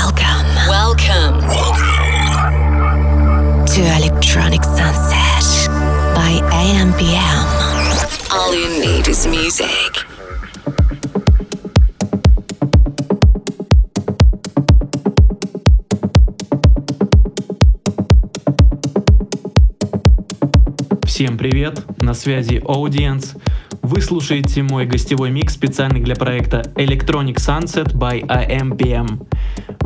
Welcome. Welcome. To Electronic Sunset by AMPM. All you need is music. Всем привет, на связи Audience. Вы слушаете мой гостевой микс специальный для проекта Electronic Sunset by AMPM.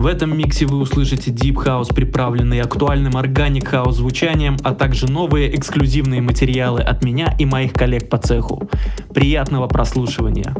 В этом миксе вы услышите Deep House, приправленный актуальным Organic House звучанием, а также новые эксклюзивные материалы от меня и моих коллег по цеху. Приятного прослушивания!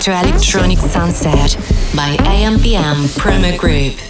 To Electronic Sunset by AMPM Promo Group.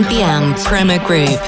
ambient Prima Group.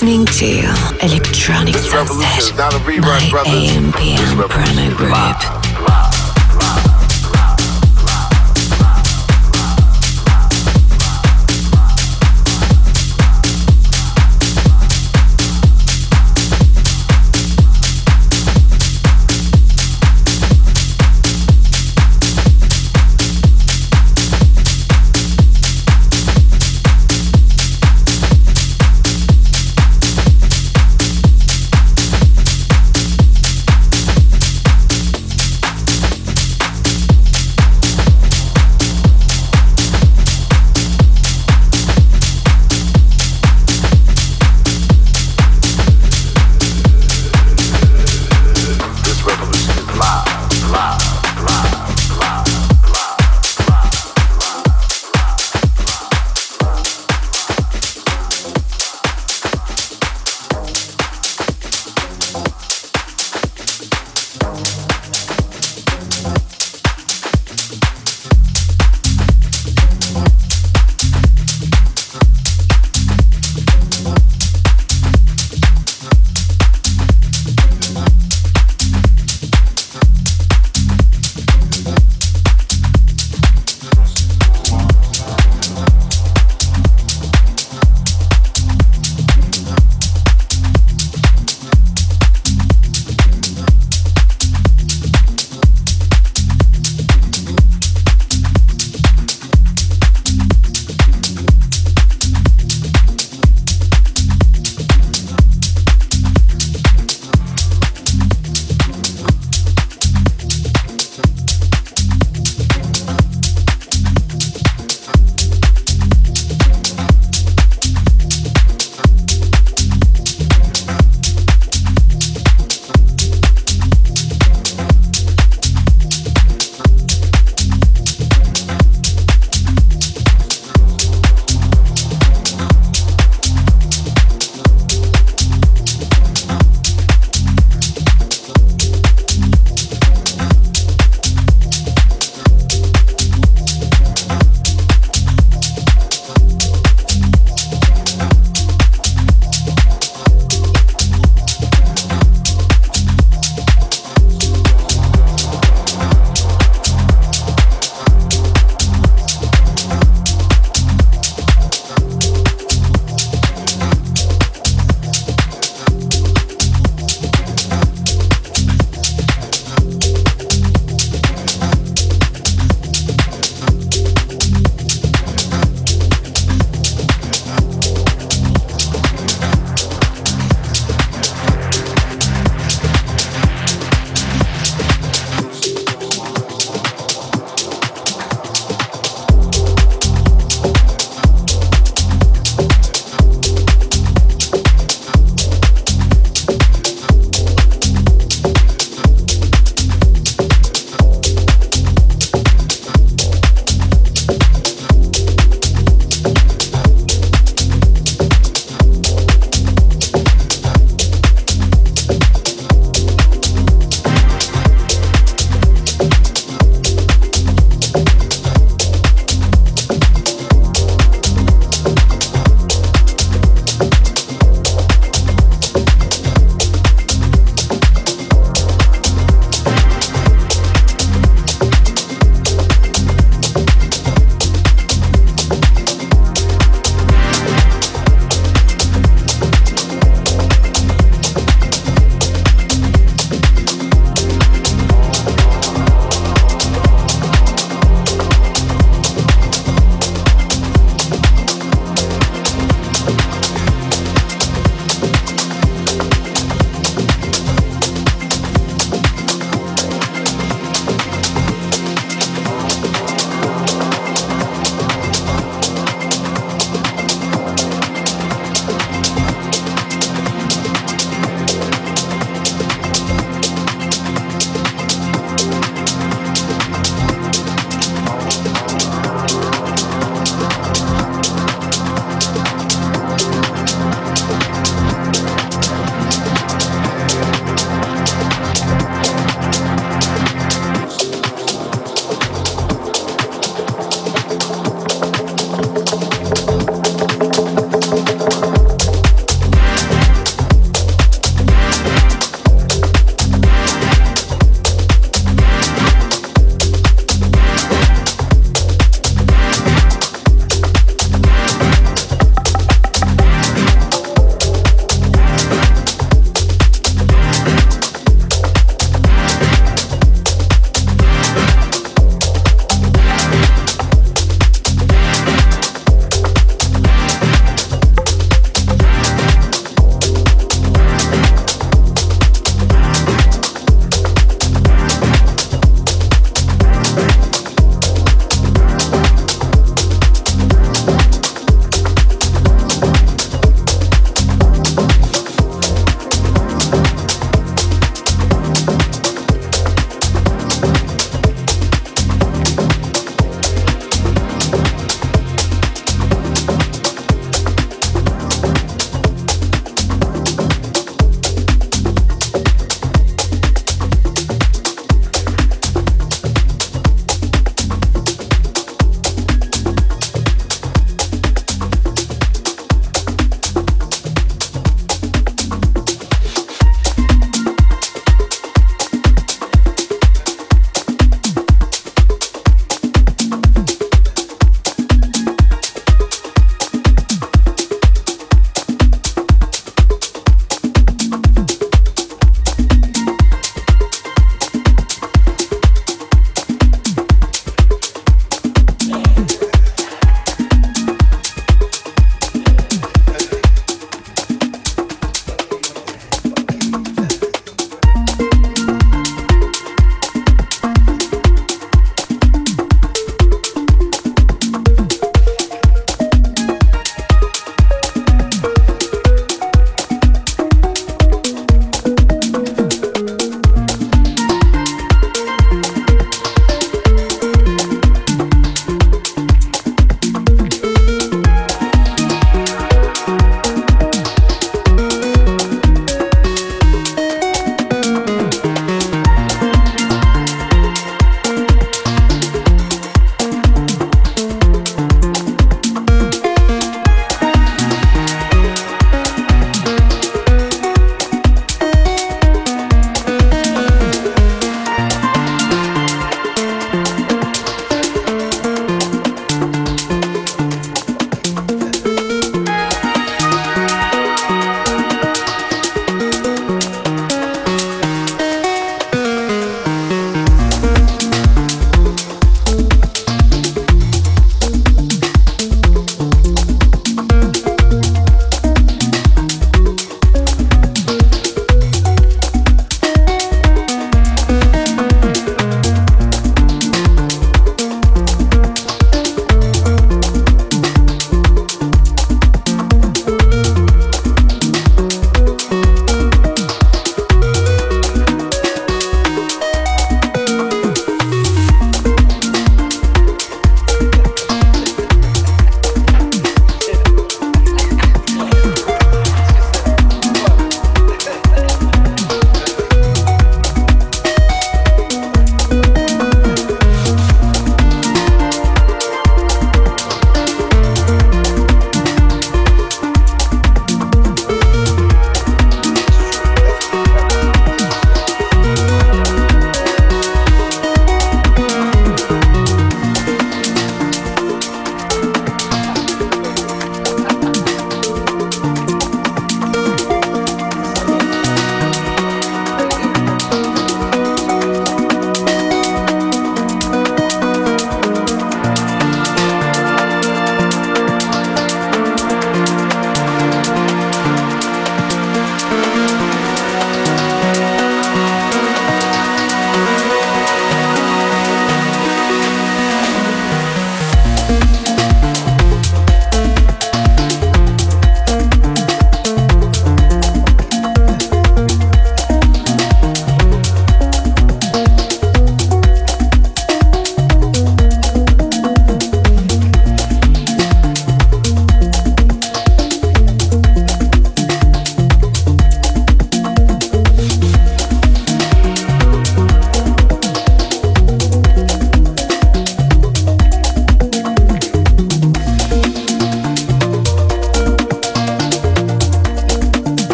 Listening to Electronic Sunset by AMPM Promo Group.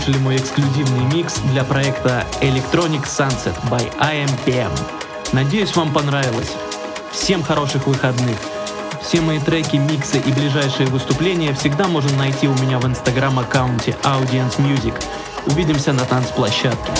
Что прослушали мой эксклюзивный микс для проекта Electronic Sunset by IMPM. Надеюсь, вам понравилось. Всем хороших выходных. Все мои треки, миксы и ближайшие выступления всегда можно найти у меня в инстаграм аккаунте Audience Music. Увидимся на танцплощадке.